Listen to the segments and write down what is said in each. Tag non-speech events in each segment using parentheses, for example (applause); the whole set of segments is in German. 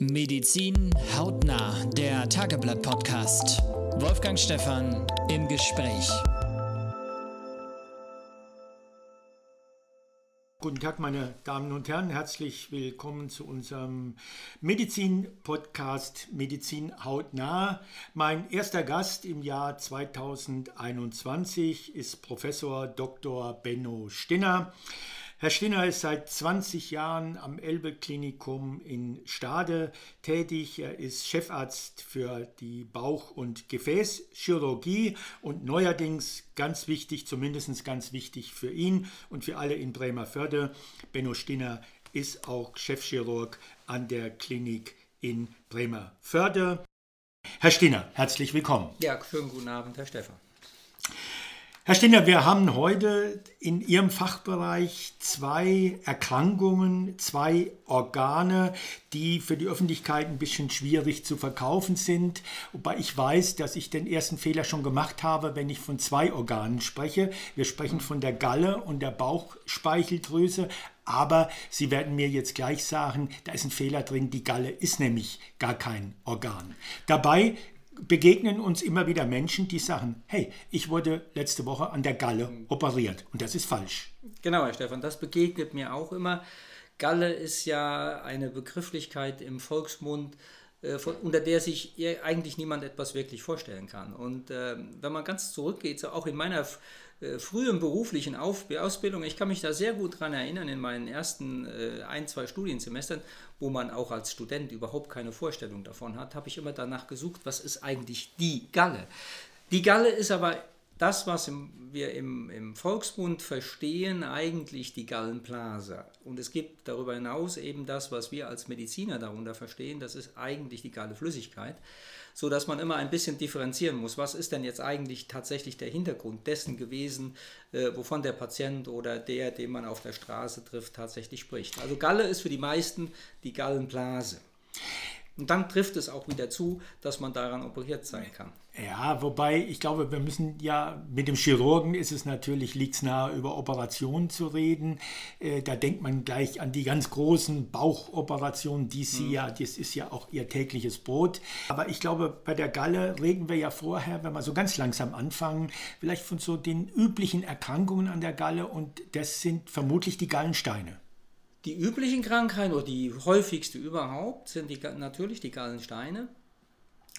Medizin hautnah, der Tageblatt-Podcast. Wolfgang Stephan im Gespräch. Guten Tag, meine Damen und Herren. Herzlich willkommen zu unserem Medizin-Podcast Medizin hautnah. Mein erster Gast im Jahr 2021 ist Professor Dr. Benno Stinner. Herr Stinner ist seit 20 Jahren am Elbe-Klinikum in Stade tätig. Er ist Chefarzt für die Bauch- und Gefäßchirurgie und neuerdings ganz wichtig, zumindest ganz wichtig für ihn und für alle in Bremerförde. Benno Stinner ist auch Chefchirurg an der Klinik in Bremerförde. Herr Stinner, herzlich willkommen. Ja, schönen guten Abend, Herr Stefan. Herr Stinner, wir haben heute in Ihrem Fachbereich zwei Erkrankungen, zwei Organe, die für die Öffentlichkeit ein bisschen schwierig zu verkaufen sind. Wobei ich weiß, dass ich den ersten Fehler schon gemacht habe, wenn ich von zwei Organen spreche. Wir sprechen von der Galle und der Bauchspeicheldrüse. Aber Sie werden mir jetzt gleich sagen, da ist ein Fehler drin. Die Galle ist nämlich gar kein Organ. Dabei begegnen uns immer wieder Menschen, die sagen, hey, ich wurde letzte Woche an der Galle operiert und das ist falsch. Genau, Herr Stefan, das begegnet mir auch immer. Galle ist ja eine Begrifflichkeit im Volksmund, äh, von, unter der sich eigentlich niemand etwas wirklich vorstellen kann. Und äh, wenn man ganz zurückgeht, so auch in meiner äh, frühen beruflichen Auf Ausbildung, ich kann mich da sehr gut daran erinnern, in meinen ersten äh, ein, zwei Studiensemestern, wo man auch als Student überhaupt keine Vorstellung davon hat, habe ich immer danach gesucht, was ist eigentlich die Galle. Die Galle ist aber das, was im, wir im, im Volksmund verstehen, eigentlich die Gallenblase. Und es gibt darüber hinaus eben das, was wir als Mediziner darunter verstehen, das ist eigentlich die Galleflüssigkeit so dass man immer ein bisschen differenzieren muss. Was ist denn jetzt eigentlich tatsächlich der Hintergrund dessen gewesen, äh, wovon der Patient oder der, den man auf der Straße trifft, tatsächlich spricht? Also Galle ist für die meisten die Gallenblase. Und dann trifft es auch wieder zu, dass man daran operiert sein kann. Ja, wobei ich glaube, wir müssen ja mit dem Chirurgen ist es natürlich, liegt es nahe, über Operationen zu reden. Äh, da denkt man gleich an die ganz großen Bauchoperationen, die sie mhm. ja, das ist ja auch ihr tägliches Brot. Aber ich glaube, bei der Galle reden wir ja vorher, wenn wir so ganz langsam anfangen, vielleicht von so den üblichen Erkrankungen an der Galle und das sind vermutlich die Gallensteine. Die üblichen Krankheiten oder die häufigste überhaupt sind die, natürlich die Gallensteine.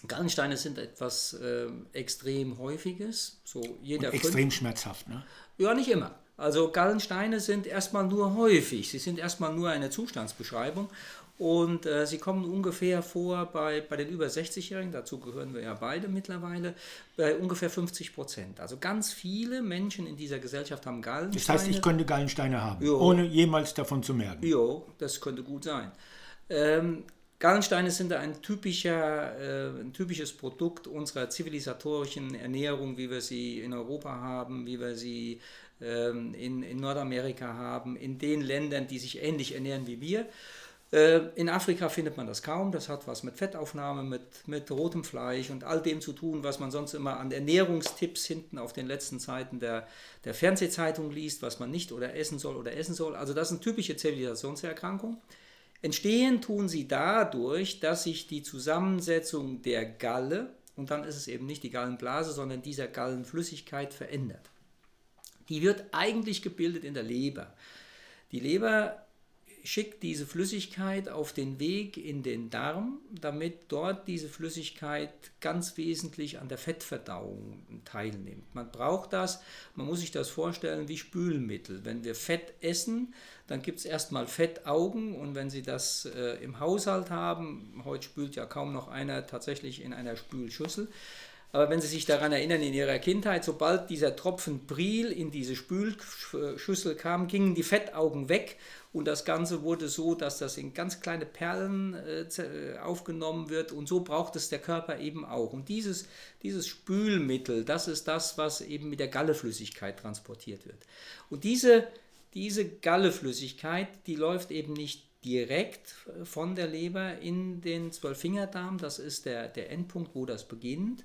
Gallensteine sind etwas äh, extrem häufiges. So jeder Und extrem fünf. schmerzhaft, ne? Ja, nicht immer. Also Gallensteine sind erstmal nur häufig. Sie sind erstmal nur eine Zustandsbeschreibung. Und äh, sie kommen ungefähr vor bei, bei den über 60-Jährigen, dazu gehören wir ja beide mittlerweile, bei ungefähr 50 Prozent. Also ganz viele Menschen in dieser Gesellschaft haben Gallensteine. Das heißt, ich könnte Gallensteine haben, jo. ohne jemals davon zu merken. Ja, das könnte gut sein. Ähm, Gallensteine sind ein, typischer, äh, ein typisches Produkt unserer zivilisatorischen Ernährung, wie wir sie in Europa haben, wie wir sie ähm, in, in Nordamerika haben, in den Ländern, die sich ähnlich ernähren wie wir. Äh, in Afrika findet man das kaum. Das hat was mit Fettaufnahme, mit, mit rotem Fleisch und all dem zu tun, was man sonst immer an Ernährungstipps hinten auf den letzten Seiten der, der Fernsehzeitung liest, was man nicht oder essen soll oder essen soll. Also das sind typische Zivilisationserkrankungen. Entstehen tun sie dadurch, dass sich die Zusammensetzung der Galle, und dann ist es eben nicht die Gallenblase, sondern dieser Gallenflüssigkeit verändert. Die wird eigentlich gebildet in der Leber. Die Leber schickt diese Flüssigkeit auf den Weg in den Darm, damit dort diese Flüssigkeit ganz wesentlich an der Fettverdauung teilnimmt. Man braucht das, man muss sich das vorstellen wie Spülmittel. Wenn wir Fett essen, dann gibt es erstmal Fettaugen und wenn Sie das äh, im Haushalt haben, heute spült ja kaum noch einer tatsächlich in einer Spülschüssel, aber wenn Sie sich daran erinnern, in Ihrer Kindheit, sobald dieser Tropfen Pril in diese Spülschüssel kam, gingen die Fettaugen weg und das Ganze wurde so, dass das in ganz kleine Perlen äh, aufgenommen wird und so braucht es der Körper eben auch. Und dieses, dieses Spülmittel, das ist das, was eben mit der Galleflüssigkeit transportiert wird. Und diese, diese Galleflüssigkeit, die läuft eben nicht direkt von der Leber in den Zwölffingerdarm, das ist der, der Endpunkt, wo das beginnt,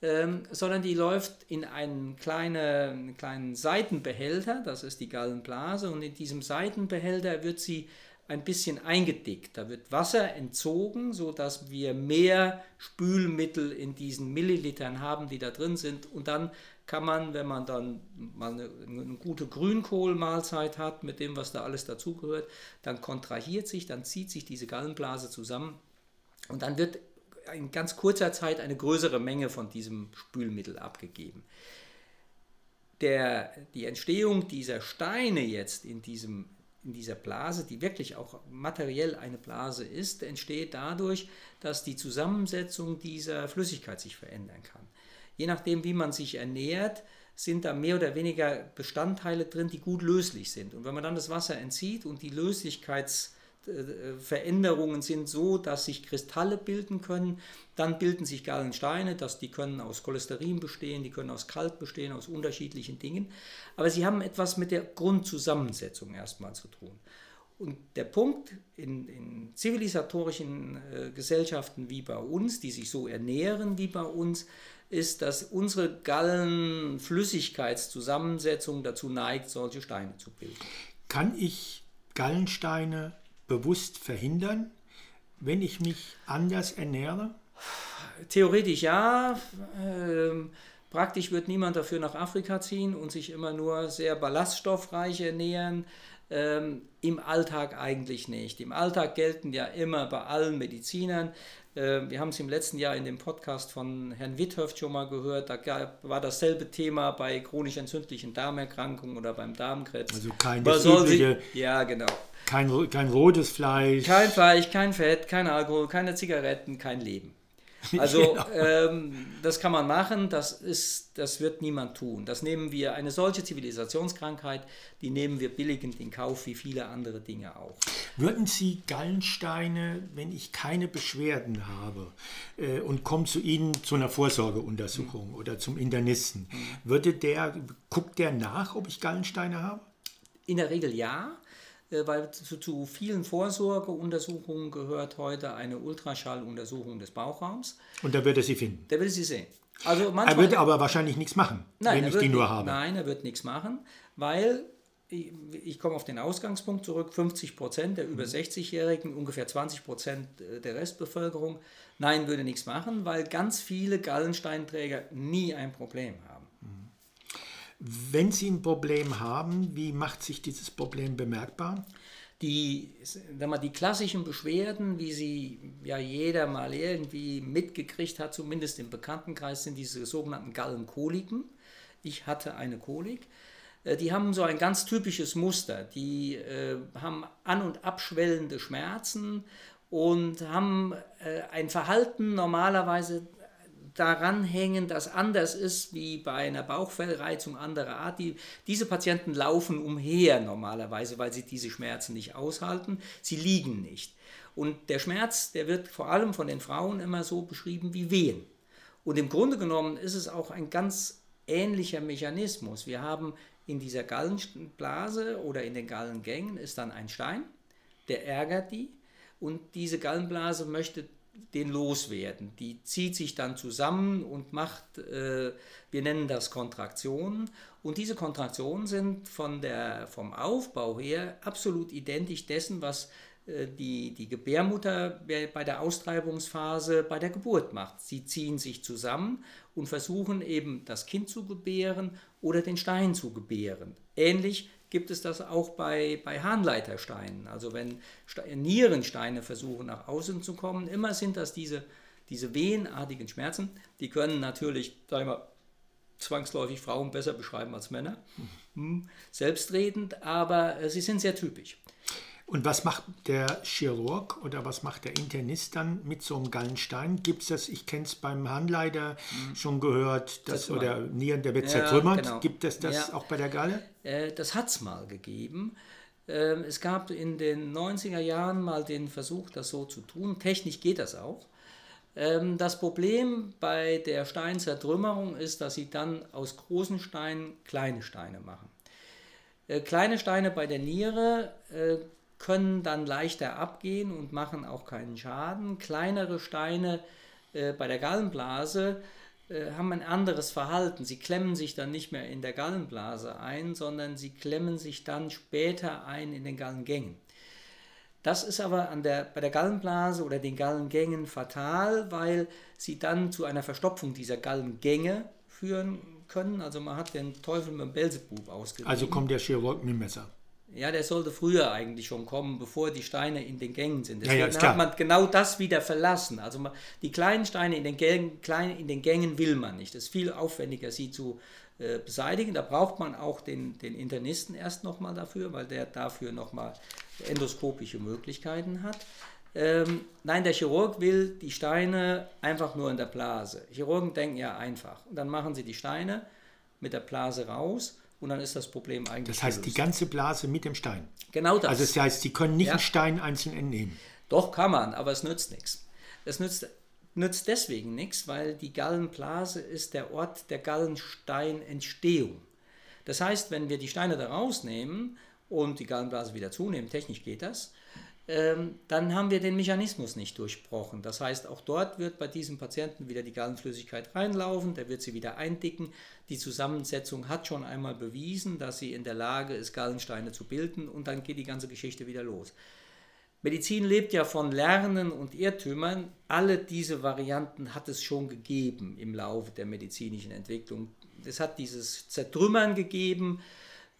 ähm, sondern die läuft in einen kleine, kleinen Seitenbehälter, das ist die Gallenblase, und in diesem Seitenbehälter wird sie ein bisschen eingedickt. Da wird Wasser entzogen, sodass wir mehr Spülmittel in diesen Millilitern haben, die da drin sind. Und dann kann man, wenn man dann mal eine, eine gute Grünkohlmahlzeit hat, mit dem, was da alles dazugehört, dann kontrahiert sich, dann zieht sich diese Gallenblase zusammen und dann wird in ganz kurzer Zeit eine größere Menge von diesem Spülmittel abgegeben. Der, die Entstehung dieser Steine jetzt in, diesem, in dieser Blase, die wirklich auch materiell eine Blase ist, entsteht dadurch, dass die Zusammensetzung dieser Flüssigkeit sich verändern kann je nachdem, wie man sich ernährt, sind da mehr oder weniger Bestandteile drin, die gut löslich sind. Und wenn man dann das Wasser entzieht und die Löslichkeitsveränderungen sind so, dass sich Kristalle bilden können, dann bilden sich Gallensteine, dass die können aus Cholesterin bestehen, die können aus Kalk bestehen, aus unterschiedlichen Dingen. Aber sie haben etwas mit der Grundzusammensetzung erstmal zu tun. Und der Punkt in, in zivilisatorischen äh, Gesellschaften wie bei uns, die sich so ernähren wie bei uns, ist, dass unsere Gallenflüssigkeitszusammensetzung dazu neigt, solche Steine zu bilden. Kann ich Gallensteine bewusst verhindern, wenn ich mich anders ernähre? Theoretisch ja. Ähm, praktisch wird niemand dafür nach Afrika ziehen und sich immer nur sehr ballaststoffreich ernähren. Ähm, Im Alltag eigentlich nicht. Im Alltag gelten ja immer bei allen Medizinern wir haben es im letzten Jahr in dem Podcast von Herrn Witthöft schon mal gehört. Da gab, war dasselbe Thema bei chronisch entzündlichen Darmerkrankungen oder beim Darmkrebs. Also kein übliche, Ja, genau. Kein, kein rotes Fleisch. Kein Fleisch, kein Fett, kein Alkohol, keine Zigaretten, kein Leben. (laughs) Also genau. ähm, das kann man machen, das, ist, das wird niemand tun. Das nehmen wir, eine solche Zivilisationskrankheit, die nehmen wir billigend in Kauf, wie viele andere Dinge auch. Würden Sie Gallensteine, wenn ich keine Beschwerden habe äh, und komme zu Ihnen zu einer Vorsorgeuntersuchung mhm. oder zum Internisten, mhm. würde der, guckt der nach, ob ich Gallensteine habe? In der Regel ja. Äh, weil zu, zu, vielen Vorsorgeuntersuchungen gehört heute eine Ultraschalluntersuchung des Bauchraums. Und da wird er sie finden? Der will sie sehen. Also er wird aber wahrscheinlich nichts machen, nein, wenn ich die nur nicht, habe. Nein, er wird nichts machen, weil ich, ich komme auf den Ausgangspunkt zurück, 50 Prozent der über 60-Jährigen, mhm. ungefähr 20 Prozent äh, der Restbevölkerung, nein, würde nichts machen, weil ganz viele Gallensteinträger nie ein Problem haben. Wenn Sie ein Problem haben, wie macht sich dieses Problem bemerkbar? Die, mal, die klassischen Beschwerden, wie sie ja jeder mal irgendwie mitgekriegt hat, zumindest im Bekanntenkreis, sind diese sogenannten Gallenkoliken. Ich hatte eine Kolik. Äh, die haben so ein ganz typisches Muster. Die äh, haben an- und abschwellende Schmerzen und haben äh, ein Verhalten normalerweise daran hängen, das anders ist wie bei einer Bauchfellreizung anderer Art. Die, diese Patienten laufen umher normalerweise, weil sie diese Schmerzen nicht aushalten. Sie liegen nicht. Und der Schmerz, der wird vor allem von den Frauen immer so beschrieben wie Wehen. Und im Grunde genommen ist es auch ein ganz ähnlicher Mechanismus. Wir haben in dieser Gallenblase oder in den Gallengängen ist dann ein Stein, der ärgert die und diese Gallenblase möchte den loswerden. Die zieht sich dann zusammen und macht, äh, wir nennen das Kontraktionen. Und diese Kontraktionen sind von der, vom Aufbau her absolut identisch dessen, was äh, die, die Gebärmutter bei der Austreibungsphase bei der Geburt macht. Sie ziehen sich zusammen und versuchen eben das Kind zu gebären oder den Stein zu gebären. Ähnlich gibt es das auch bei, bei Harnleitersteinen. Also wenn Nierensteine versuchen nach außen zu kommen, immer sind das diese, diese wehenartigen Schmerzen. Die können natürlich, sagen wir, zwangsläufig Frauen besser beschreiben als Männer, hm, selbstredend, aber äh, sie sind sehr typisch. Und was macht der Chirurg oder was macht der Internist dann mit so einem Gallenstein? Gibt es das, ich kenne es beim Handleiter mhm. schon gehört, dass, oder Nieren, der wird ja, zertrümmert. Genau. Gibt es das ja. auch bei der Galle? Äh, das hat es mal gegeben. Ähm, es gab in den 90er Jahren mal den Versuch, das so zu tun. Technisch geht das auch. Ähm, das Problem bei der Steinzertrümmerung ist, dass sie dann aus großen Steinen kleine Steine machen. Äh, kleine Steine bei der Niere äh, können dann leichter abgehen und machen auch keinen Schaden. Kleinere Steine äh, bei der Gallenblase äh, haben ein anderes Verhalten. Sie klemmen sich dann nicht mehr in der Gallenblase ein, sondern sie klemmen sich dann später ein in den Gallengängen. Das ist aber der, bei der Gallenblase oder den Gallengängen fatal, weil sie dann zu einer Verstopfung dieser Gallengänge führen können. Also man hat den Teufel mit dem Belzebub ausgerieben. Also kommt der Chirurg mit dem Messer. Ja, der sollte früher eigentlich schon kommen, bevor die Steine in den Gängen sind. Ja, ja, Deswegen ist klar. hat man genau das wieder verlassen. Also man, die kleinen Steine in den, Gängen, klein, in den Gängen will man nicht. Es ist viel aufwendiger, sie zu äh, beseitigen. Da braucht man auch den, den Internisten erst nochmal dafür, weil der dafür nochmal endoskopische Möglichkeiten hat. Ähm, nein, der Chirurg will die Steine einfach nur in der Blase. Chirurgen denken ja einfach. Und dann machen sie die Steine mit der Blase raus und dann ist das Problem eigentlich Das heißt, die gelöst. ganze Blase mit dem Stein. Genau das. Also das heißt, Sie können nicht Ja. einen Stein einzeln entnehmen. Doch kann man, aber es nützt nichts. Es nützt, nützt deswegen nichts, weil die Gallenblase ist der Ort der Gallensteinentstehung. Das heißt, wenn wir die Steine da rausnehmen und die Gallenblase wieder zunehmen, technisch geht das, dann haben wir den Mechanismus nicht durchbrochen. Das heißt, auch dort wird bei diesem Patienten wieder die Gallenflüssigkeit reinlaufen, der wird sie wieder eindicken. Die Zusammensetzung hat schon einmal bewiesen, dass sie in der Lage ist, Gallensteine zu bilden und dann geht die ganze Geschichte wieder los. Medizin lebt ja von Lernen und Irrtümern. Alle diese Varianten hat es schon gegeben im Laufe der medizinischen Entwicklung. Es hat dieses Zertrümmern gegeben.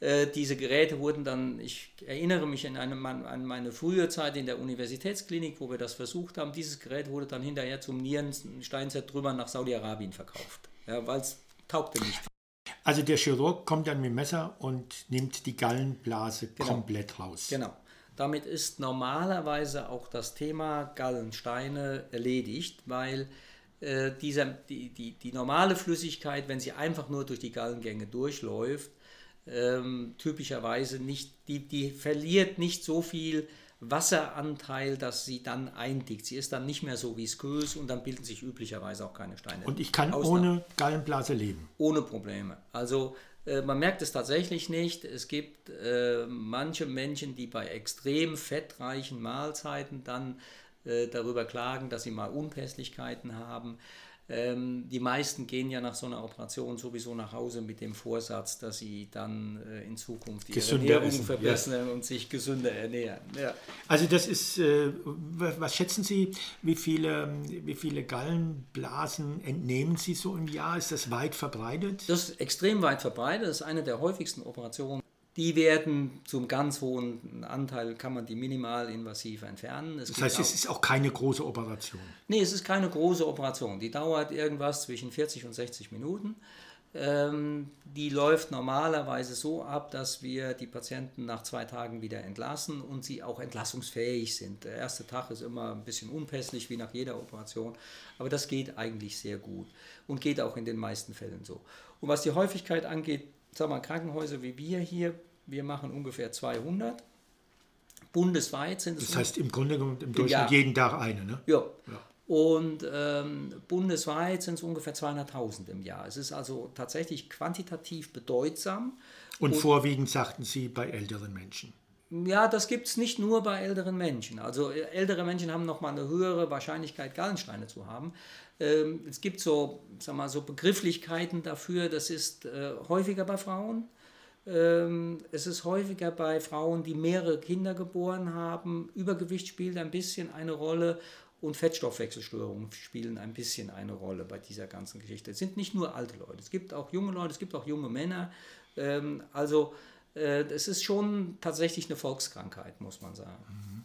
Äh, diese Geräte wurden dann, ich erinnere mich an, eine, an meine frühe Zeit in der Universitätsklinik, wo wir das versucht haben. Dieses Gerät wurde dann hinterher zum Nierensteinzertrümmern nach Saudi-Arabien verkauft, ja, weil es taugte nicht. Also der Chirurg kommt dann mit dem Messer und nimmt die Gallenblase Genau. komplett raus. Genau. Damit ist normalerweise auch das Thema Gallensteine erledigt, weil äh, dieser, die, die, die normale Flüssigkeit, wenn sie einfach nur durch die Gallengänge durchläuft, ähm, typischerweise nicht, die, die verliert nicht so viel Wasseranteil, dass sie dann eindickt. Sie ist dann nicht mehr so viskös und dann bilden sich üblicherweise auch keine Steine. Und ich kann Ausnahme ohne Gallenblase leben. ohne Probleme. Also äh, man merkt es tatsächlich nicht. Es gibt äh, manche Menschen, die bei extrem fettreichen Mahlzeiten dann äh, darüber klagen, dass sie mal Unpässlichkeiten haben. Ähm, die meisten gehen ja nach so einer Operation sowieso nach Hause mit dem Vorsatz, dass sie dann äh, in Zukunft ihre Gesünder Ernährung essen, verbessern und sich gesünder ernähren. Ja. Also das ist, äh, was schätzen Sie, wie viele, wie viele Gallenblasen entnehmen Sie so im Jahr? Ist das weit verbreitet? Das ist extrem weit verbreitet. Das ist eine der häufigsten Operationen. Die werden zum ganz hohen Anteil, kann man die minimal invasiv entfernen. Es Das heißt, auch- es ist auch keine große Operation. Nee, es ist keine große Operation. Die dauert irgendwas zwischen 40 und 60 Minuten. Ähm, die läuft normalerweise so ab, dass wir die Patienten nach zwei Tagen wieder entlassen und sie auch entlassungsfähig sind. Der erste Tag ist immer ein bisschen unpässlich, wie nach jeder Operation, aber das geht eigentlich sehr gut und geht auch in den meisten Fällen so. Und was die Häufigkeit angeht, sagen wir Krankenhäuser wie wir hier, wir machen ungefähr 200. Bundesweit sind es Das heißt im Grunde genommen im Durchschnitt Jahr. jeden Tag eine. Ne? ja. Und ähm, bundesweit sind es ungefähr 200.000 im Jahr. Es ist also tatsächlich quantitativ bedeutsam. Und, vorwiegend sagten Sie bei älteren Menschen. Ja, das gibt es nicht nur bei älteren Menschen. Also äh, ältere Menschen haben nochmal eine höhere Wahrscheinlichkeit, Gallensteine zu haben. Ähm, es gibt so, sag mal, so Begrifflichkeiten dafür, das ist äh, häufiger bei Frauen. Ähm, es ist häufiger bei Frauen, die mehrere Kinder geboren haben. Übergewicht spielt ein bisschen eine Rolle und Fettstoffwechselstörungen spielen ein bisschen eine Rolle bei dieser ganzen Geschichte. Es sind nicht nur alte Leute, es gibt auch junge Leute, es gibt auch junge Männer. Ähm, also äh, es ist schon tatsächlich eine Volkskrankheit, muss man sagen.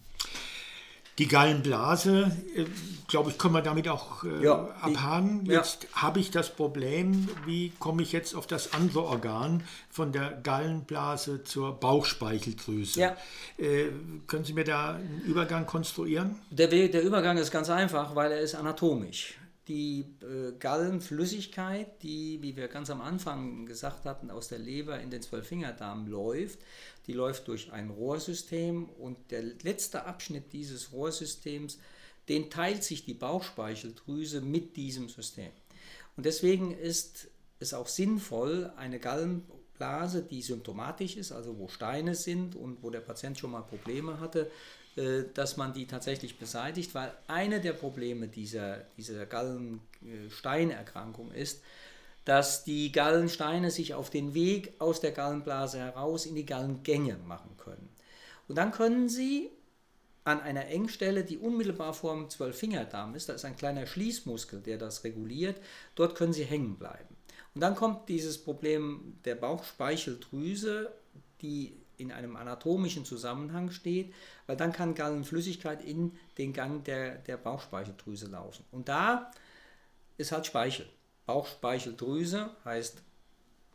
Die Gallenblase, äh, glaube ich, können wir damit auch äh, Ja, abhaken. ja. Jetzt habe ich das Problem, wie komme ich jetzt auf das andere Organ von der Gallenblase zur Bauchspeicheldrüse? Ja. Äh, können Sie mir da einen Übergang konstruieren? Der, der Übergang ist ganz einfach, weil er ist anatomisch. Die äh, Gallenflüssigkeit, die, wie wir ganz am Anfang gesagt hatten, aus der Leber in den Zwölffingerdarm läuft, die läuft durch ein Rohrsystem und der letzte Abschnitt dieses Rohrsystems, den teilt sich die Bauchspeicheldrüse mit diesem System. Und deswegen ist es auch sinnvoll, eine Gallenblase, die symptomatisch ist, also wo Steine sind und wo der Patient schon mal Probleme hatte, dass man die tatsächlich beseitigt, weil eine der Probleme dieser, dieser Gallensteinerkrankung ist, dass die Gallensteine sich auf den Weg aus der Gallenblase heraus in die Gallengänge machen können. Und dann können sie an einer Engstelle, die unmittelbar vor dem Zwölffingerdarm ist, da ist ein kleiner Schließmuskel, der das reguliert, dort können sie hängen bleiben. Und dann kommt dieses Problem der Bauchspeicheldrüse, die in einem anatomischen Zusammenhang steht, weil dann kann Gallenflüssigkeit in den Gang der, der Bauchspeicheldrüse laufen. Und da ist halt Speichel. Bauchspeicheldrüse heißt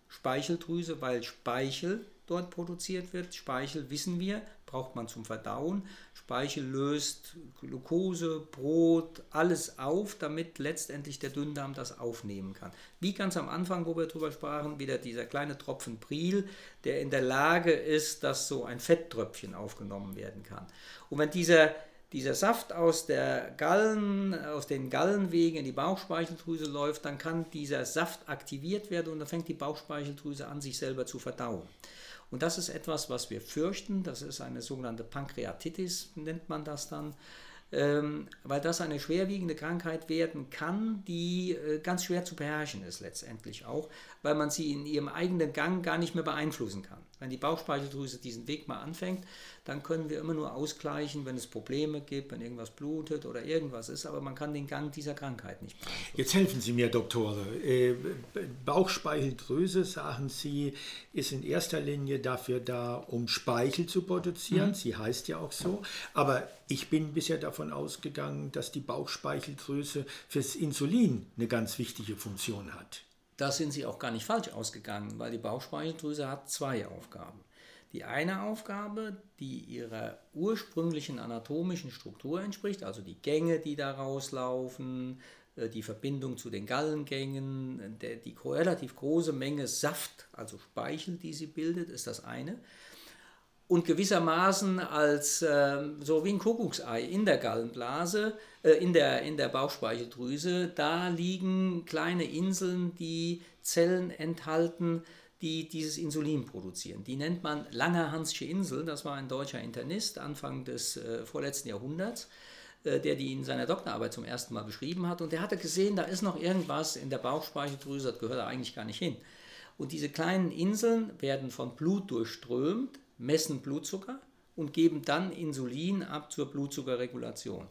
Speicheldrüse, weil Speichel dort produziert wird. Speichel, wissen wir, braucht man zum Verdauen. Speichel löst Glucose, Brot, alles auf, damit letztendlich der Dünndarm das aufnehmen kann. Wie ganz am Anfang, wo wir darüber sprachen, wieder dieser kleine Tropfen Pril, der in der Lage ist, dass so ein Fetttröpfchen aufgenommen werden kann. Und wenn dieser dieser Saft aus, der Gallen, aus den Gallenwegen in die Bauchspeicheldrüse läuft, dann kann dieser Saft aktiviert werden und dann fängt die Bauchspeicheldrüse an, sich selber zu verdauen. Und das ist etwas, was wir fürchten. Das ist eine sogenannte Pankreatitis, nennt man das dann. Ähm, weil das eine schwerwiegende Krankheit werden kann, die äh, ganz schwer zu beherrschen ist letztendlich auch, weil man sie in ihrem eigenen Gang gar nicht mehr beeinflussen kann. Wenn die Bauchspeicheldrüse diesen Weg mal anfängt, dann können wir immer nur ausgleichen, wenn es Probleme gibt, wenn irgendwas blutet oder irgendwas ist, aber man kann den Gang dieser Krankheit nicht beeinflussen. Jetzt helfen Sie mir, Doktore. Äh, Bauchspeicheldrüse, sagen Sie, ist in erster Linie dafür da, um Speichel zu produzieren. Mhm. Sie heißt ja auch so. Aber ich bin bisher davon ausgegangen, dass die Bauchspeicheldrüse fürs Insulin eine ganz wichtige Funktion hat. Da sind Sie auch gar nicht falsch ausgegangen, weil die Bauchspeicheldrüse hat zwei Aufgaben. Die eine Aufgabe, die ihrer ursprünglichen anatomischen Struktur entspricht, also die Gänge, die da rauslaufen, äh, die Verbindung zu den Gallengängen, die relativ große Menge Saft, also Speichel, die sie bildet, ist das eine und gewissermaßen als äh, so wie ein Kuckucksei in der Gallenblase, äh, in, der, in der Bauchspeicheldrüse, da liegen kleine Inseln, die Zellen enthalten, die dieses Insulin produzieren. Die nennt man Langerhansche Insel, das war ein deutscher Internist Anfang des äh, vorletzten Jahrhunderts, äh, der die in seiner Doktorarbeit zum ersten Mal beschrieben hat. Und der hatte gesehen, da ist noch irgendwas in der Bauchspeicheldrüse, das gehört da eigentlich gar nicht hin. Und diese kleinen Inseln werden von Blut durchströmt, messen Blutzucker und geben dann Insulin ab zur Blutzuckerregulation.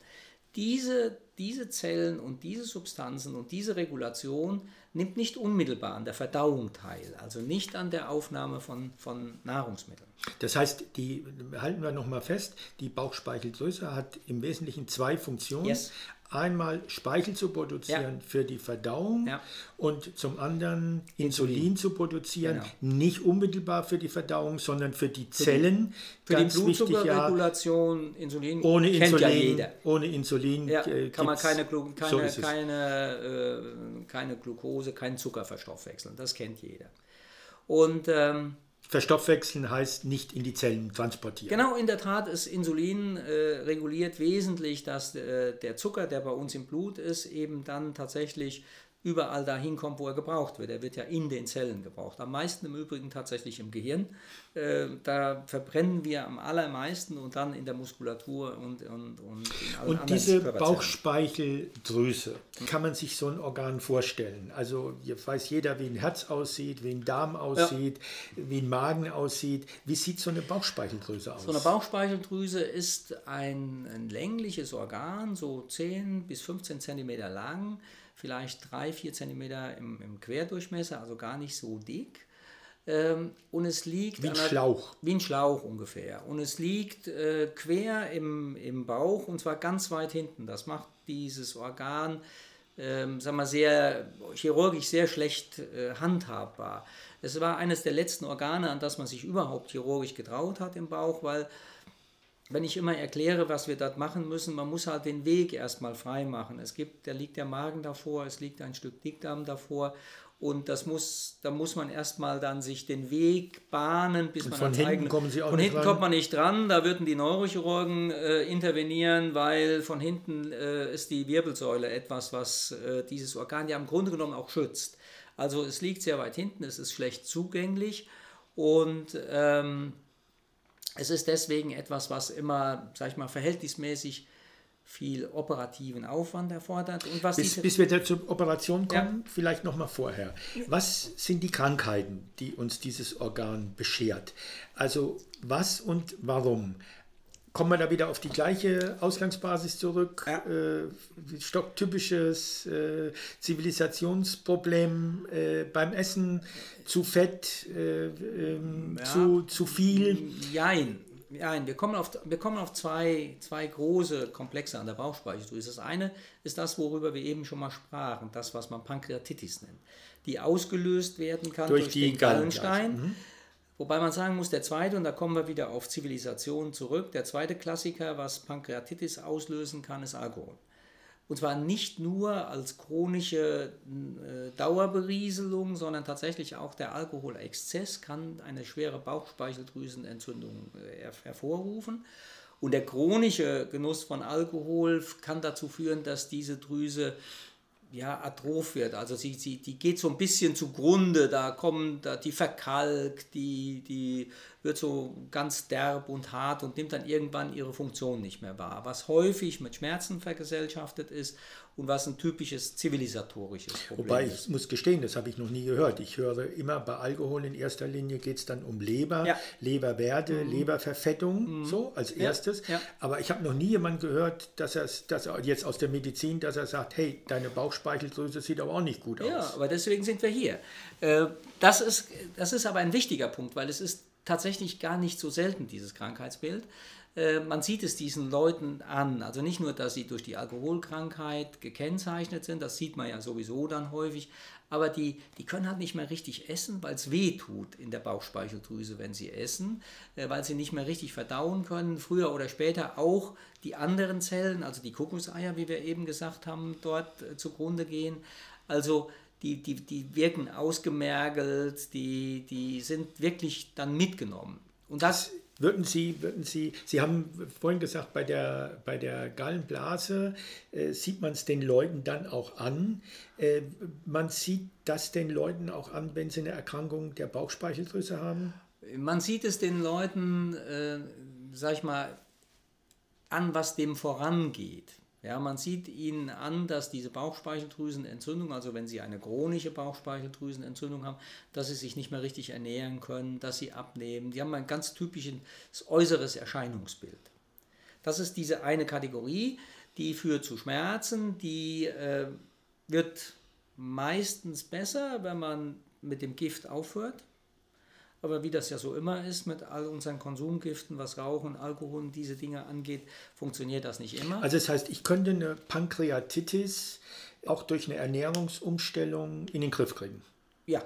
Diese, diese Zellen und diese Substanzen und diese Regulation nimmt nicht unmittelbar an der Verdauung teil, also nicht an der Aufnahme von, von Nahrungsmitteln. Das heißt, die halten wir nochmal fest, die Bauchspeicheldrüse hat im Wesentlichen zwei Funktionen. Yes einmal Speichel zu produzieren ja. für die Verdauung ja. und zum anderen Insulin, Insulin zu produzieren, genau. nicht unmittelbar für die Verdauung, sondern für die Zellen. Für die, für die Blutzuckerregulation, Insulin ohne kennt Insulin, ja jeder. Ohne Insulin ja, äh, kann man keine, keine, so keine, äh, keine Glucose, keinen Zucker verstoffwechseln. Das kennt jeder. Und ähm, Verstoffwechseln heißt nicht in die Zellen transportieren. Genau, in der Tat ist Insulin äh, reguliert wesentlich, dass äh, der Zucker, der bei uns im Blut ist, eben dann tatsächlich überall dahin kommt, wo er gebraucht wird. Er wird ja in den Zellen gebraucht. Am meisten im Übrigen tatsächlich im Gehirn. Äh, da verbrennen wir am allermeisten und dann in der Muskulatur und, und, und in allen Und diese Bauchspeicheldrüse, kann man sich so ein Organ vorstellen? Also jetzt weiß jeder, wie ein Herz aussieht, wie ein Darm aussieht, ja. wie ein Magen aussieht. Wie sieht so eine Bauchspeicheldrüse aus? So eine Bauchspeicheldrüse ist ein, ein längliches Organ, so 10 bis 15 Zentimeter lang vielleicht 3, 4 cm im, im Querdurchmesser, also gar nicht so dick. Ähm, und es liegt. Wie ein Schlauch. Wie ein Schlauch ungefähr. Und es liegt äh, quer im, im Bauch und zwar ganz weit hinten. Das macht dieses Organ, ähm, sagen wir sehr chirurgisch sehr schlecht äh, handhabbar. Es war eines der letzten Organe, an das man sich überhaupt chirurgisch getraut hat im Bauch, weil wenn ich immer erkläre, was wir dort machen müssen, man muss halt den Weg erstmal frei machen. Es gibt, da liegt der Magen davor, es liegt ein Stück Dickdarm davor und das muss, da muss man erstmal dann sich den Weg bahnen, bis und man von hinten eigene, kommen Sie auch Von hinten dran. kommt man nicht dran, da würden die Neurochirurgen äh, intervenieren, weil von hinten äh, ist die Wirbelsäule etwas, was äh, dieses Organ ja im Grunde genommen auch schützt. Also es liegt sehr weit hinten, es ist schlecht zugänglich und ähm, es ist deswegen etwas, was immer, sag ich mal, verhältnismäßig viel operativen Aufwand erfordert. Und was bis, bis wir zur Operation kommen, ja. vielleicht noch mal vorher. Was sind die Krankheiten, die uns dieses Organ beschert? Also was und warum? Kommen wir da wieder auf die gleiche Ausgangsbasis zurück. Ja. Äh, stocktypisches äh, Zivilisationsproblem äh, beim Essen, zu fett, äh, ähm, Ja. zu, zu viel. Jein. Jein. Wir kommen auf, wir kommen auf zwei, zwei große Komplexe an der Bauchspeicheldrüse. Das eine ist das, worüber wir eben schon mal sprachen, das, was man Pankreatitis nennt, die ausgelöst werden kann Durch durch, die den Gallenblase. Gallenstein. Wobei man sagen muss, der zweite, und da kommen wir wieder auf Zivilisation zurück, der zweite Klassiker, was Pankreatitis auslösen kann, ist Alkohol. Und zwar nicht nur als chronische äh, Dauerberieselung, sondern tatsächlich auch der Alkoholexzess kann eine schwere Bauchspeicheldrüsenentzündung äh, her- hervorrufen. Und der chronische Genuss von Alkohol kann dazu führen, dass diese Drüse ja, atroph wird. Also sie, sie, die geht so ein bisschen zugrunde, da kommt, da, die verkalkt, die, die wird so ganz derb und hart und nimmt dann irgendwann ihre Funktion nicht mehr wahr. Was häufig mit Schmerzen vergesellschaftet ist und was ein typisches zivilisatorisches Problem Wobei ist. ich muss gestehen, das habe ich noch nie gehört. Ich höre immer bei Alkohol in erster Linie geht es dann um Leber, Ja. Leberwerte, Leberverfettung, so als erstes. ja. Aber ich habe noch nie jemanden gehört, dass er, dass er jetzt aus der Medizin, dass er sagt, hey, deine Bauchspeicheldrüse sieht aber auch nicht gut Ja, aus. aber deswegen sind wir hier. Äh, Das ist, das ist aber ein wichtiger Punkt, weil es ist tatsächlich gar nicht so selten, dieses Krankheitsbild. Äh, Man sieht es diesen Leuten an. Also nicht nur, dass sie durch die Alkoholkrankheit gekennzeichnet sind, das sieht man ja sowieso dann häufig, aber die, die können halt nicht mehr richtig essen, weil es weh tut in der Bauchspeicheldrüse, wenn sie essen, äh, weil sie nicht mehr richtig verdauen können. Früher oder später auch die anderen Zellen, also die Kokoseier, wie wir eben gesagt haben, dort äh, zugrunde gehen. Also die, die, die wirken ausgemergelt, die, die sind wirklich dann mitgenommen. Und das, Würden Sie, würden Sie, Sie haben vorhin gesagt, bei der, bei der Gallenblase äh, sieht man es den Leuten dann auch an. Äh, man sieht das den Leuten auch an, wenn sie eine Erkrankung der Bauchspeicheldrüse haben. man sieht es den Leuten, äh, sag ich mal, an, was dem vorangeht. Ja, man sieht ihnen an, dass diese Bauchspeicheldrüsenentzündung, also wenn sie eine chronische Bauchspeicheldrüsenentzündung haben, dass sie sich nicht mehr richtig ernähren können, dass sie abnehmen. Die haben ein ganz typisches äußeres Erscheinungsbild. Das ist diese eine Kategorie, die führt zu Schmerzen, die äh, wird meistens besser, wenn man mit dem Gift aufhört. Aber wie das ja so immer ist mit all unseren Konsumgiften, was Rauchen, Alkohol und diese Dinge angeht, funktioniert das nicht immer. Also das heißt, ich könnte eine Pankreatitis auch durch eine Ernährungsumstellung in den Griff kriegen. Ja,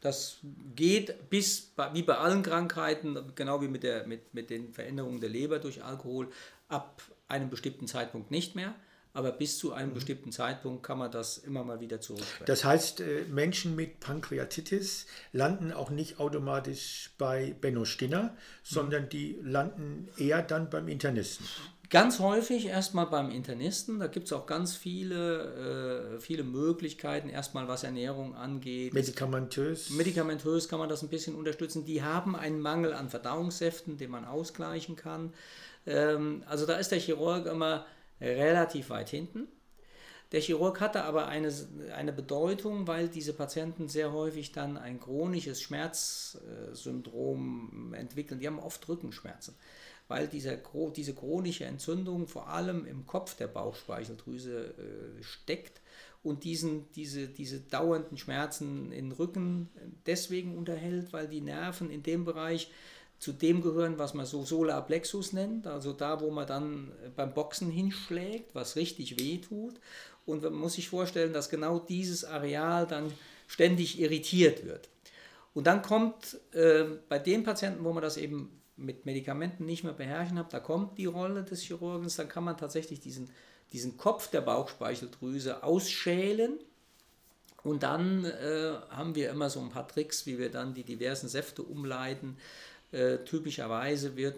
das geht bis, wie bei allen Krankheiten, genau wie mit, der, mit, mit den Veränderungen der Leber durch Alkohol, ab einem bestimmten Zeitpunkt nicht mehr. Aber bis zu einem bestimmten Zeitpunkt kann man das immer mal wieder zurückstellen. Das heißt, äh, Menschen mit Pankreatitis landen auch nicht automatisch bei Benno Stinner, sondern die landen eher dann beim Internisten. Ganz häufig erstmal beim Internisten, da gibt es auch ganz viele, äh, viele Möglichkeiten, erstmal was Ernährung angeht. Medikamentös. Medikamentös kann man das ein bisschen unterstützen. Die haben einen Mangel an Verdauungssäften, den man ausgleichen kann. Ähm, also da ist der Chirurg immer relativ weit hinten. Der Chirurg hatte aber eine, eine Bedeutung, weil diese Patienten sehr häufig dann ein chronisches Schmerzsyndrom entwickeln. Die haben oft Rückenschmerzen, weil dieser, diese chronische Entzündung vor allem im Kopf der Bauchspeicheldrüse äh, steckt und diesen, diese, diese dauernden Schmerzen im Rücken deswegen unterhält, weil die Nerven in dem Bereich zu dem gehören, was man so Solarplexus nennt, also da, wo man dann beim Boxen hinschlägt, was richtig weh tut. Und man muss sich vorstellen, dass genau dieses Areal dann ständig irritiert wird. Und dann kommt äh, bei den Patienten, wo man das eben mit Medikamenten nicht mehr beherrschen hat, da kommt die Rolle des Chirurgen, dann kann man tatsächlich diesen, diesen Kopf der Bauchspeicheldrüse ausschälen. Und dann äh, haben wir immer so ein paar Tricks, wie wir dann die diversen Säfte umleiten. Äh, typischerweise wird,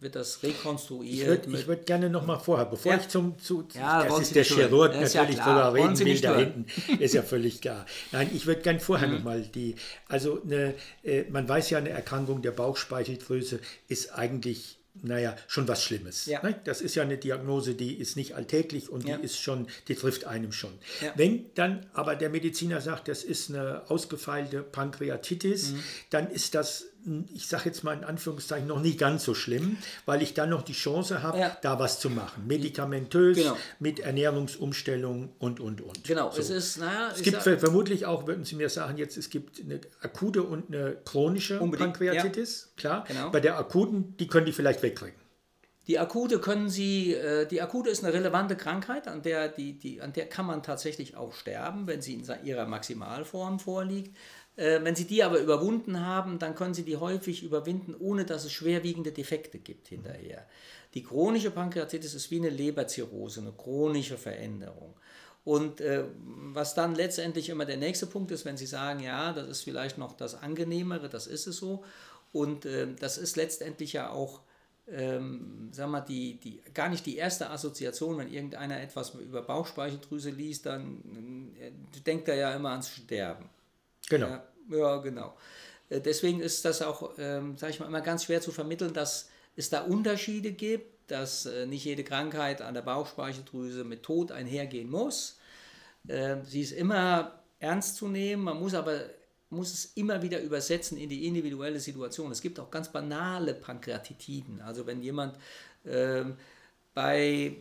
wird das rekonstruiert. Ich würde würd gerne noch mal vorher, bevor Ja. ich zum, zu, Ja, das ist Sie der. Chirurg Das ist ja natürlich klar. drüber reden will nicht da hören. hinten, ist ja völlig klar. Nein, ich würde gerne vorher Mhm. noch mal die, also eine, äh, man weiß ja, eine Erkrankung der Bauchspeicheldrüse ist eigentlich naja, schon was Schlimmes. Ja. Ne? Das ist ja eine Diagnose, die ist nicht alltäglich und Ja. die ist schon, die trifft einem schon. Ja. Wenn dann aber der Mediziner sagt, das ist eine ausgefeilte Pankreatitis, Mhm. dann ist das ich sage jetzt mal in Anführungszeichen, noch nicht ganz so schlimm, weil ich dann noch die Chance habe, Ja. da was zu machen. Medikamentös, Genau. mit Ernährungsumstellung und, und, und. Genau, So. es ist, naja, Es gibt sag- ver- vermutlich auch, würden Sie mir sagen, jetzt es gibt eine akute und eine chronische Unbedingt, Pankreatitis, klar. Genau. Bei der akuten, die können die vielleicht wegkriegen. Die akute können Sie, äh, die akute ist eine relevante Krankheit, an der, die, die, an der kann man tatsächlich auch sterben, wenn sie in ihrer Maximalform vorliegt. Äh, wenn Sie die aber überwunden haben, dann können Sie die häufig überwinden, ohne dass es schwerwiegende Defekte gibt hinterher. Die chronische Pankreatitis ist wie eine Leberzirrhose, eine chronische Veränderung. Und äh, was dann letztendlich immer der nächste Punkt ist, wenn Sie sagen, ja, das ist vielleicht noch das Angenehmere, das ist es so. Und äh, das ist letztendlich ja auch ähm, sag mal, die, die, gar nicht die erste Assoziation, wenn irgendeiner etwas über Bauchspeicheldrüse liest, dann äh, denkt er ja immer ans Sterben. Genau. Ja, ja genau. Äh, Deswegen ist das auch, ähm, sage ich mal, immer ganz schwer zu vermitteln, dass es da Unterschiede gibt, dass äh, nicht jede Krankheit an der Bauchspeicheldrüse mit Tod einhergehen muss. Äh, sie ist immer ernst zu nehmen, man muss aber muss es immer wieder übersetzen in die individuelle Situation. Es gibt auch ganz banale Pankreatitiden. Also wenn jemand ähm, bei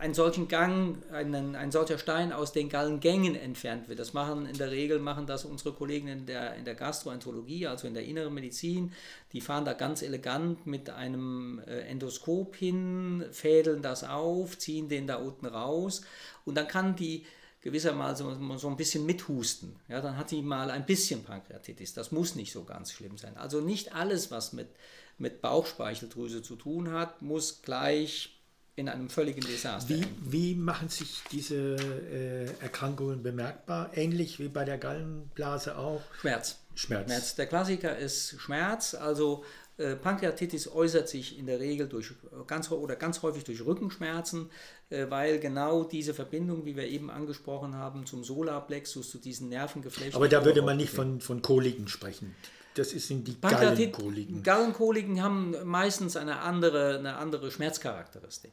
einem solchen Gang, einen, ein solcher Stein aus den Gallengängen entfernt wird. Das machen in der Regel machen das unsere Kollegen in der, in der Gastroenterologie, also in der inneren Medizin. Die fahren da ganz elegant mit einem äh, Endoskop hin, fädeln das auf, ziehen den da unten raus und dann kann die gewissermaßen so ein bisschen mithusten. Ja, dann hat die mal ein bisschen Pankreatitis. Das muss nicht so ganz schlimm sein. Also nicht alles, was mit, mit Bauchspeicheldrüse zu tun hat, muss gleich in einem völligen Desaster Wie, wie machen sich diese äh, Erkrankungen bemerkbar? Ähnlich wie bei der Gallenblase auch? Schmerz. Schmerz. Schmerz. Der Klassiker ist Schmerz. Also äh, Pankreatitis äußert sich in der Regel durch ganz oder ganz häufig durch Rückenschmerzen, äh, weil genau diese Verbindung, wie wir eben angesprochen haben, zum Solarplexus, zu diesen Nervengeflechten. Aber da würde man nicht von, von Koliken sprechen. Das sind die Gallenkoliken. Gallenkoliken haben meistens eine andere, eine andere Schmerzcharakteristik,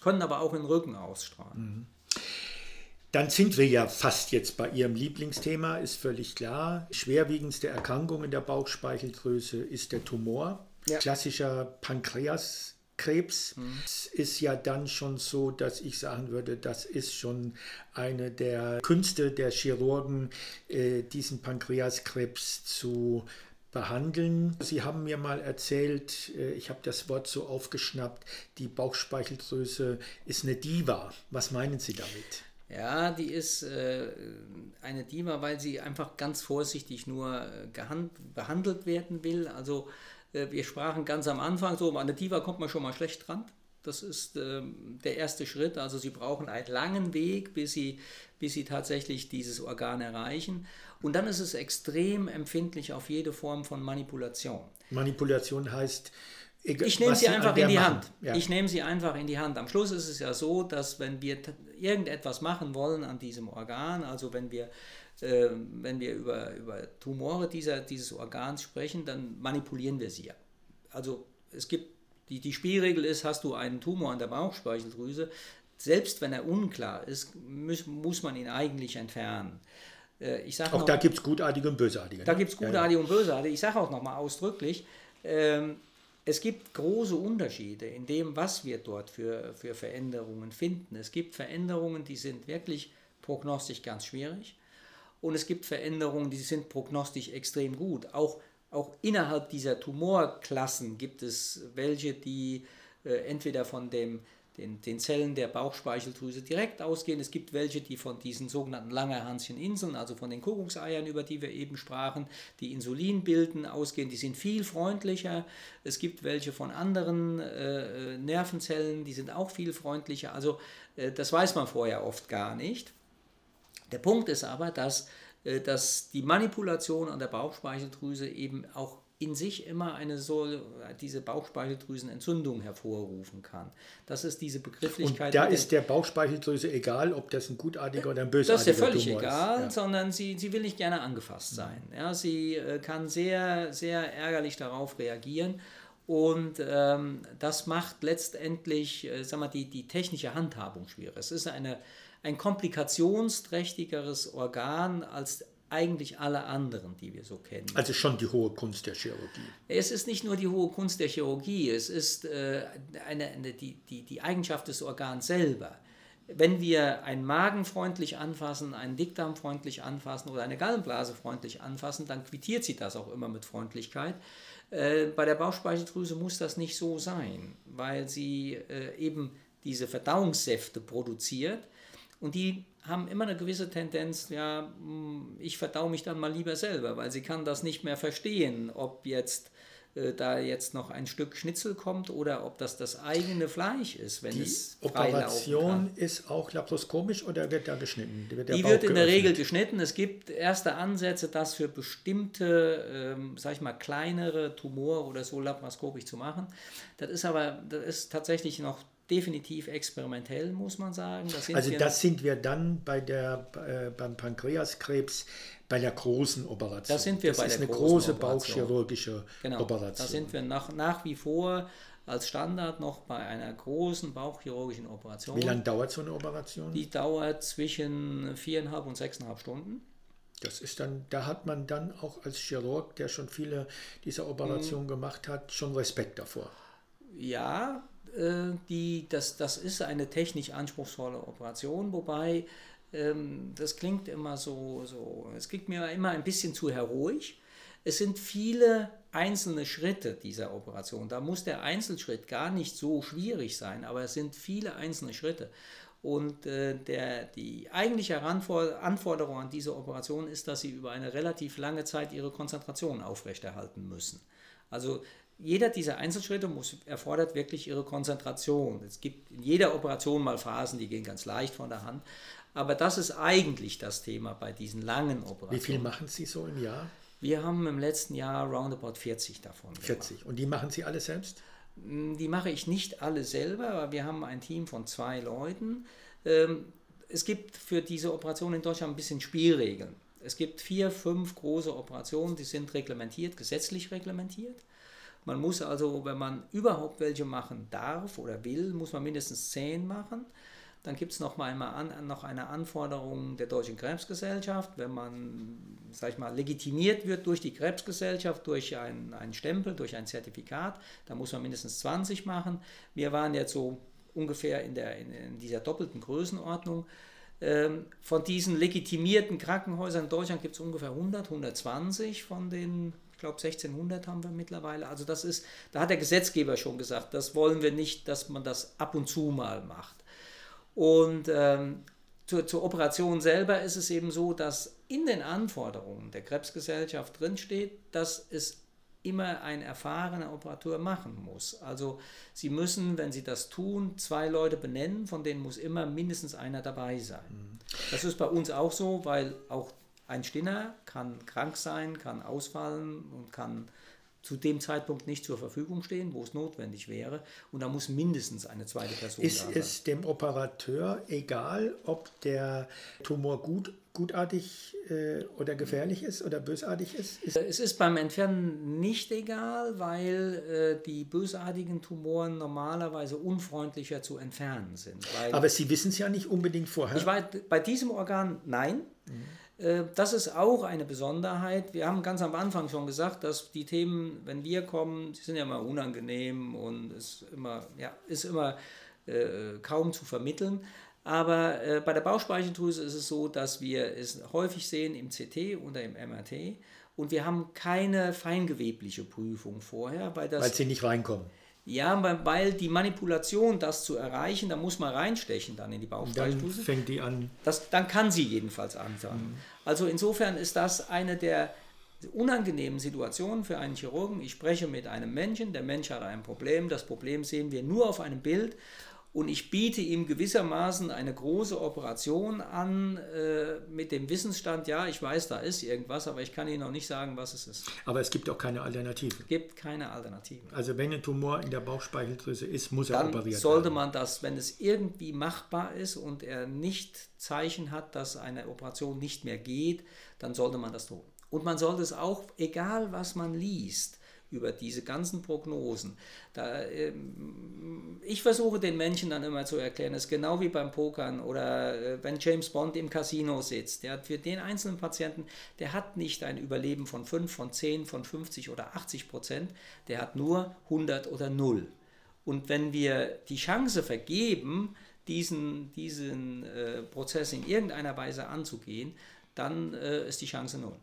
können aber auch in den Rücken ausstrahlen. Dann sind wir ja fast jetzt bei Ihrem Lieblingsthema, ist völlig klar. Schwerwiegendste Erkrankung in der Bauchspeicheldrüse ist der Tumor. Ja. Klassischer Pankreaskrebs. Es ist ja dann schon so, dass ich sagen würde, das ist schon eine der Künste der Chirurgen, äh, diesen Pankreaskrebs zu behandeln. Sie haben mir mal erzählt, äh, ich habe das Wort so aufgeschnappt, die Bauchspeicheldrüse ist eine Diva. Was meinen Sie damit? Ja, die ist äh, eine Diva, weil sie einfach ganz vorsichtig nur äh, behandelt werden will. Also wir sprachen ganz am Anfang so, an eine Diva kommt man schon mal schlecht dran. Das ist ähm, der erste Schritt. Also sie brauchen einen langen Weg, bis sie, bis sie tatsächlich dieses Organ erreichen. Und dann ist es extrem empfindlich auf jede Form von Manipulation. Manipulation heißt, Ich nehme sie einfach in die machen. Hand. Ja. Ich nehme sie einfach in die Hand. Am Schluss ist es ja so, dass wenn wir irgendetwas machen wollen an diesem Organ, also wenn wir, äh, wenn wir über, über Tumore dieser, dieses Organs sprechen, dann manipulieren wir sie ja. Also es gibt, die, die Spielregel ist, hast du einen Tumor an der Bauchspeicheldrüse, selbst wenn er unklar ist, muss, muss man ihn eigentlich entfernen. Äh, Ich sag Auch noch- da gibt es gutartige und bösartige. da ne? gibt es Ja, ja. gutartige und bösartige. Ich sage auch nochmal ausdrücklich, ähm, es gibt große Unterschiede in dem, was wir dort für, für Veränderungen finden. Es gibt Veränderungen, die sind wirklich prognostisch ganz schwierig. Und es gibt Veränderungen, die sind prognostisch extrem gut. Auch, auch innerhalb dieser Tumorklassen gibt es welche, die äh, entweder von dem, den, den Zellen der Bauchspeicheldrüse direkt ausgehen. Es gibt welche, die von diesen sogenannten Langerhanschen-Inseln, also von den Kuckuckseiern, über die wir eben sprachen, die Insulin bilden, ausgehen. Die sind viel freundlicher. Es gibt welche von anderen äh, Nervenzellen, die sind auch viel freundlicher. Also äh, das weiß man vorher oft gar nicht. Der Punkt ist aber, dass, dass die Manipulation an der Bauchspeicheldrüse eben auch in sich immer eine so, diese Bauchspeicheldrüsenentzündung hervorrufen kann. Das ist diese Und Begrifflichkeit. da mit ist der Bauchspeicheldrüse egal, ob das ein gutartiger oder ein das bösartiger ist ja völlig Tumor egal, ist. Ja. sondern sie, sie will nicht gerne angefasst sein. Ja, sie äh, kann sehr, sehr ärgerlich darauf reagieren. Und ähm, das macht letztendlich äh, sag mal, die, die technische Handhabung schwierig. Es ist eine, ein komplikationsträchtigeres Organ als eigentlich alle anderen, die wir so kennen. Also schon die hohe Kunst der Chirurgie. Es ist nicht nur die hohe Kunst der Chirurgie, es ist äh, eine, eine, die, die, die Eigenschaft des Organs selber. Wenn wir einen Magen freundlich anfassen, einen Dickdarm freundlich anfassen oder eine Gallenblase freundlich anfassen, dann quittiert sie das auch immer mit Freundlichkeit. Äh, bei der Bauchspeicheldrüse muss das nicht so sein, weil sie äh, eben diese Verdauungssäfte produziert und die haben immer eine gewisse Tendenz, ja, hm, ich verdau mich dann mal lieber selber, weil sie kann das nicht mehr verstehen, ob jetzt äh, da jetzt noch ein Stück Schnitzel kommt oder ob das das eigene Fleisch ist, wenn die es Operation ist auch laparoskomisch oder wird da geschnitten? Wird die wird in der Regel geschnitten. Es gibt erste Ansätze, das für bestimmte, ähm, sag ich mal, kleinere Tumore oder so laparoskopisch zu machen. Das ist aber, das ist tatsächlich noch definitiv experimentell, muss man sagen. Das also das sind wir dann bei der, äh, beim Pankreaskrebs bei der großen Operation. Das sind wir das bei ist der eine große bauchchirurgische genau, Operation. Da sind wir nach, nach wie vor als Standard noch bei einer großen bauchchirurgischen Operation. Wie lange dauert so eine Operation? Die dauert zwischen viereinhalb und sechseinhalb Stunden. Das ist dann, da hat man dann auch als Chirurg, der schon viele dieser Operationen mhm. gemacht hat, schon Respekt davor. Ja, die, das, das ist eine technisch anspruchsvolle Operation, wobei ähm, das klingt immer so, so, es klingt mir immer ein bisschen zu heroisch. Es sind viele einzelne Schritte dieser Operation. Da muss der Einzelschritt gar nicht so schwierig sein, aber es sind viele einzelne Schritte. Und äh, der, die eigentliche Anforderung an diese Operation ist, dass sie über eine relativ lange Zeit ihre Konzentration aufrechterhalten müssen. Also jeder dieser Einzelschritte muss, erfordert wirklich ihre Konzentration. Es gibt in jeder Operation mal Phasen, die gehen ganz leicht von der Hand. Aber das ist eigentlich das Thema bei diesen langen Operationen. Wie viel machen Sie so im Jahr? Wir haben im letzten Jahr roundabout 40 davon. 40. Gemacht. Und die machen Sie alle selbst? Hm, die mache ich nicht alle selber, aber wir haben ein Team von zwei Leuten. Ähm, es gibt für diese Operation in Deutschland ein bisschen Spielregeln. Es gibt vier, fünf große Operationen, die sind reglementiert, gesetzlich reglementiert. Man muss also, wenn man überhaupt welche machen darf oder will, muss man mindestens zehn machen. Dann gibt es noch, mal an, noch eine Anforderung der Deutschen Krebsgesellschaft, wenn man, sag ich mal, legitimiert wird durch die Krebsgesellschaft, durch einen Stempel, durch ein Zertifikat, da muss man mindestens 20 machen. Wir waren jetzt so ungefähr in, der, in, in dieser doppelten Größenordnung. Ähm, von diesen legitimierten Krankenhäusern in Deutschland gibt es ungefähr 100, 120 von den ich glaube 1600 haben wir mittlerweile. Also das ist, da hat der Gesetzgeber schon gesagt, das wollen wir nicht, dass man das ab und zu mal macht. Und ähm, zur, zur, Operation selber ist es eben so, dass in den Anforderungen der Krebsgesellschaft drinsteht, dass es immer ein erfahrener Operateur machen muss. Also Sie müssen, wenn Sie das tun, zwei Leute benennen, von denen muss immer mindestens einer dabei sein. Mhm. Das ist bei uns auch so, weil auch ein Stinner kann krank sein, kann ausfallen und kann zu dem Zeitpunkt nicht zur Verfügung stehen, wo es notwendig wäre. Und da muss mindestens eine zweite Person ist da sein. Ist es dem Operateur egal, ob der Tumor gut, gutartig äh, oder gefährlich ist oder bösartig ist? ist? Es ist beim Entfernen nicht egal, weil äh, die bösartigen Tumoren normalerweise unfreundlicher zu entfernen sind. Aber Sie wissen es ja nicht unbedingt vorher. Ich weiß, bei diesem Organ nein. Mhm. Äh, das ist auch eine Besonderheit. Wir haben ganz am Anfang schon gesagt, dass die Themen, wenn wir kommen, sind ja immer unangenehm und ist immer, ja, ist immer äh, kaum zu vermitteln. Aber äh, bei der Bauchspeicheldrüse ist es so, dass wir es häufig sehen im CT oder im MRT und wir haben keine feingewebliche Prüfung vorher, weil das. Weil sie nicht reinkommen. Ja, weil die Manipulation, das zu erreichen, da muss man reinstechen dann in die Bauchspeicheldrüse. Dann fängt die an. Das, dann kann sie jedenfalls anfangen. Mhm. Also insofern ist das eine der unangenehmen Situationen für einen Chirurgen. Ich spreche mit einem Menschen, der Mensch hat ein Problem, das Problem sehen wir nur auf einem Bild und ich biete ihm gewissermaßen eine große Operation an äh, mit dem Wissensstand, ja, ich weiß, da ist irgendwas, aber ich kann Ihnen noch nicht sagen, was es ist. Aber es gibt auch keine Alternative. Es gibt keine Alternative. Also wenn ein Tumor in der Bauchspeicheldrüse ist, muss er Dann operiert werden. sollte man das, wenn es irgendwie machbar ist und er nicht Zeichen hat, dass eine Operation nicht mehr geht, dann sollte man das tun. Und man sollte es auch, egal was man liest, über diese ganzen Prognosen. Da, ähm, ich versuche den Menschen dann immer zu erklären, es ist genau wie beim Pokern oder äh, wenn James Bond im Casino sitzt. Der hat für den einzelnen Patienten, der hat nicht ein Überleben von 5, von 10, von 50 oder 80 Prozent, der hat nur 100 oder 0. Und wenn wir die Chance vergeben, diesen, diesen äh, Prozess in irgendeiner Weise anzugehen, dann äh, ist die Chance null.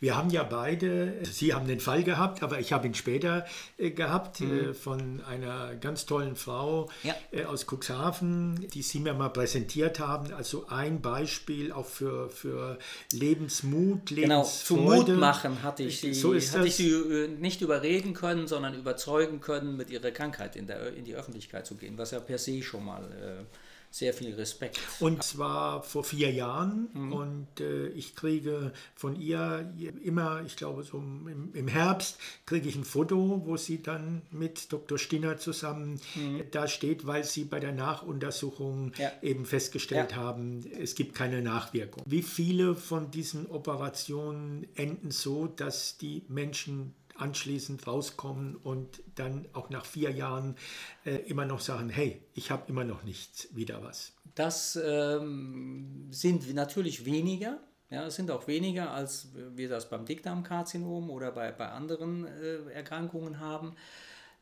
Wir haben ja beide, Sie haben den Fall gehabt, aber ich habe ihn später äh, gehabt mhm. äh, von einer ganz tollen Frau ja. Äh, aus Cuxhaven, die Sie mir mal präsentiert haben. Also ein Beispiel auch für, für Lebensmut, Lebensfreude. Genau, zu Mut machen hatte ich sie, so hatte ich sie äh, nicht überreden können, sondern überzeugen können, mit ihrer Krankheit in, der, in die Öffentlichkeit zu gehen, was ja per se schon mal äh, sehr viel Respekt. Und zwar vor vier Jahren mhm. und äh, ich kriege von ihr immer, ich glaube so im, im, Herbst, kriege ich ein Foto, wo sie dann mit Dr. Stinner zusammen mhm. da steht, weil sie bei der Nachuntersuchung ja. eben festgestellt ja. haben, es gibt keine Nachwirkung. Wie viele von diesen Operationen enden so, dass die Menschen anschließend rauskommen und dann auch nach vier Jahren äh, immer noch sagen, hey, ich habe immer noch nichts, wieder was. Das ähm, sind natürlich weniger. Ja, es sind auch weniger, als wir das beim Dickdarmkarzinom oder bei, bei anderen äh, Erkrankungen haben.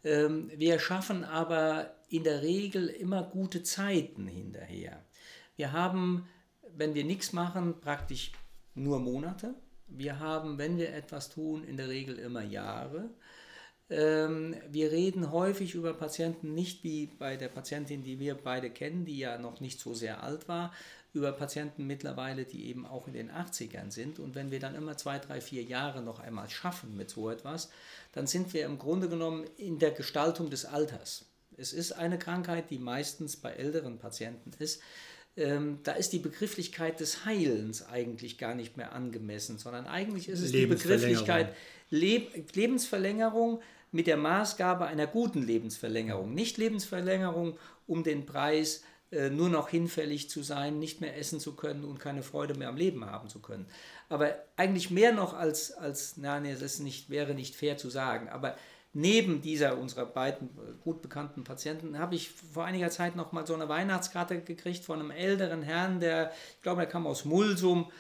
Ähm, wir schaffen aber in der Regel immer gute Zeiten hinterher. Wir haben, wenn wir nichts machen, praktisch nur Monate. Wir haben, wenn wir etwas tun, in der Regel immer Jahre. Ähm, wir reden häufig über Patienten, nicht wie bei der Patientin, die wir beide kennen, die ja noch nicht so sehr alt war, über Patienten mittlerweile, die eben auch in den 80ern sind. Und wenn wir dann immer zwei, drei, vier Jahre noch einmal schaffen mit so etwas, dann sind wir im Grunde genommen in der Gestaltung des Alters. Es ist eine Krankheit, die meistens bei älteren Patienten ist, ähm, da ist die Begrifflichkeit des Heilens eigentlich gar nicht mehr angemessen, sondern eigentlich ist es die Begrifflichkeit Leb Lebensverlängerung mit der Maßgabe einer guten Lebensverlängerung. Nicht Lebensverlängerung um den Preis, äh, nur noch hinfällig zu sein, nicht mehr essen zu können und keine Freude mehr am Leben haben zu können. Aber eigentlich mehr noch als, als nein, das nicht, wäre nicht fair zu sagen, aber neben dieser unserer beiden gut bekannten Patienten habe ich vor einiger Zeit noch mal so eine Weihnachtskarte gekriegt von einem älteren Herrn, der, ich glaube, der kam aus Mulsum.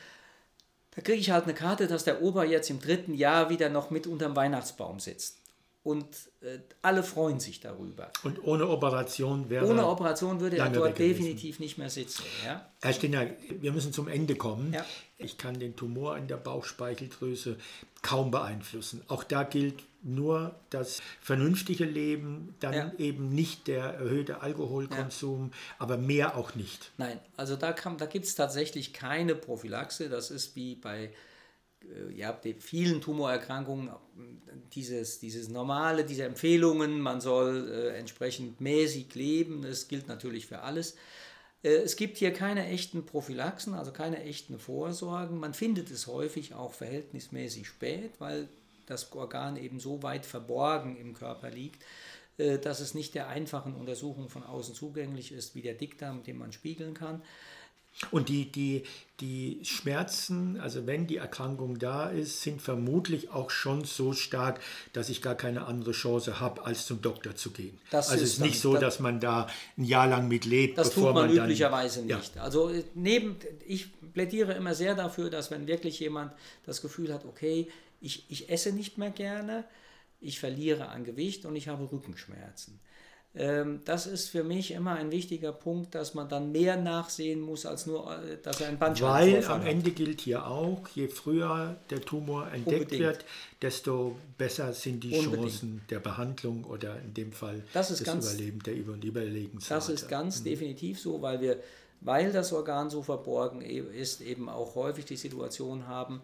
Da kriege ich halt eine Karte, dass der Opa jetzt im dritten Jahr wieder noch mit unterm Weihnachtsbaum sitzt. Und äh, alle freuen sich darüber. Und ohne Operation wäre Ohne Operation würde er dort definitiv nicht mehr sitzen. Ja? Herr Stinner, wir müssen zum Ende kommen. Ja. Ich kann den Tumor in der Bauchspeicheldrüse kaum beeinflussen. Auch da gilt nur das vernünftige Leben, dann ja. eben nicht der erhöhte Alkoholkonsum, ja. aber mehr auch nicht. Nein, also da, da gibt es tatsächlich keine Prophylaxe. Das ist wie bei äh, ja, vielen Tumorerkrankungen dieses, dieses normale, diese Empfehlungen, man soll äh, entsprechend mäßig leben, das gilt natürlich für alles. Äh, es gibt hier keine echten Prophylaxen, also keine echten Vorsorgen. Man findet es häufig auch verhältnismäßig spät, weil das Organ eben so weit verborgen im Körper liegt, äh, dass es nicht der einfachen Untersuchung von außen zugänglich ist, wie der Dickdarm, den man spiegeln kann. Und die, die, die Schmerzen, also wenn die Erkrankung da ist, sind vermutlich auch schon so stark, dass ich gar keine andere Chance habe, als zum Doktor zu gehen. Das also es ist nicht so, dass man da ein Jahr lang mit lebt. Das bevor tut man, man üblicherweise dann, nicht. Ja. Also äh, neben, ich plädiere immer sehr dafür, dass wenn wirklich jemand das Gefühl hat, okay, ich, ich esse nicht mehr gerne, ich verliere an Gewicht und ich habe Rückenschmerzen ähm, das ist für mich immer ein wichtiger Punkt, dass man dann mehr nachsehen muss, als nur, äh, dass er ein Bandscheibenvorfall Weil am Ende gilt hier auch, je früher der Tumor entdeckt Unbedingt. wird, desto besser sind die Unbedingt. Chancen der Behandlung oder in dem Fall das ganz, Überleben der Über- und Überlebensrate. Das ist ganz mhm. definitiv so, weil wir, weil das Organ so verborgen e-, ist, eben auch häufig die Situation haben,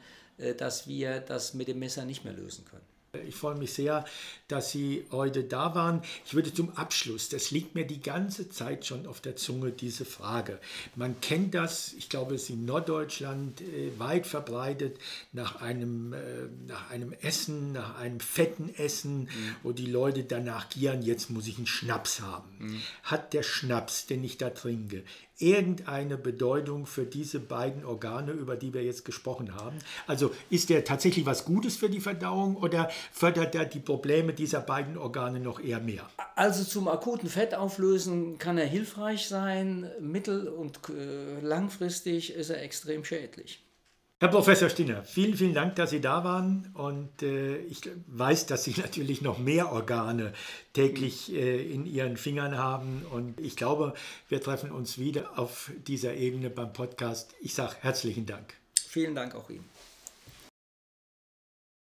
dass wir das mit dem Messer nicht mehr lösen können. Ich freue mich sehr, dass Sie heute da waren. Ich würde zum Abschluss, das liegt mir die ganze Zeit schon auf der Zunge, diese Frage. Man kennt das, ich glaube, es ist in Norddeutschland äh, weit verbreitet, nach einem, äh, nach einem Essen, nach einem fetten Essen, mhm. wo die Leute danach gieren, jetzt muss ich einen Schnaps haben. Mhm. Hat der Schnaps, den ich da trinke, irgendeine Bedeutung für diese beiden Organe, über die wir jetzt gesprochen haben? Also ist der tatsächlich was Gutes für die Verdauung oder fördert er die Probleme dieser beiden Organe noch eher mehr? Also zum akuten Fettauflösen kann er hilfreich sein, mittel- und äh, langfristig ist er extrem schädlich. Herr Professor Stinner, vielen, vielen Dank, dass Sie da waren. Und äh, ich weiß, dass Sie (laughs) natürlich noch mehr Organe täglich äh, in Ihren Fingern haben. Und ich glaube, wir treffen uns wieder auf dieser Ebene beim Podcast. Ich sage herzlichen Dank. Vielen Dank auch Ihnen.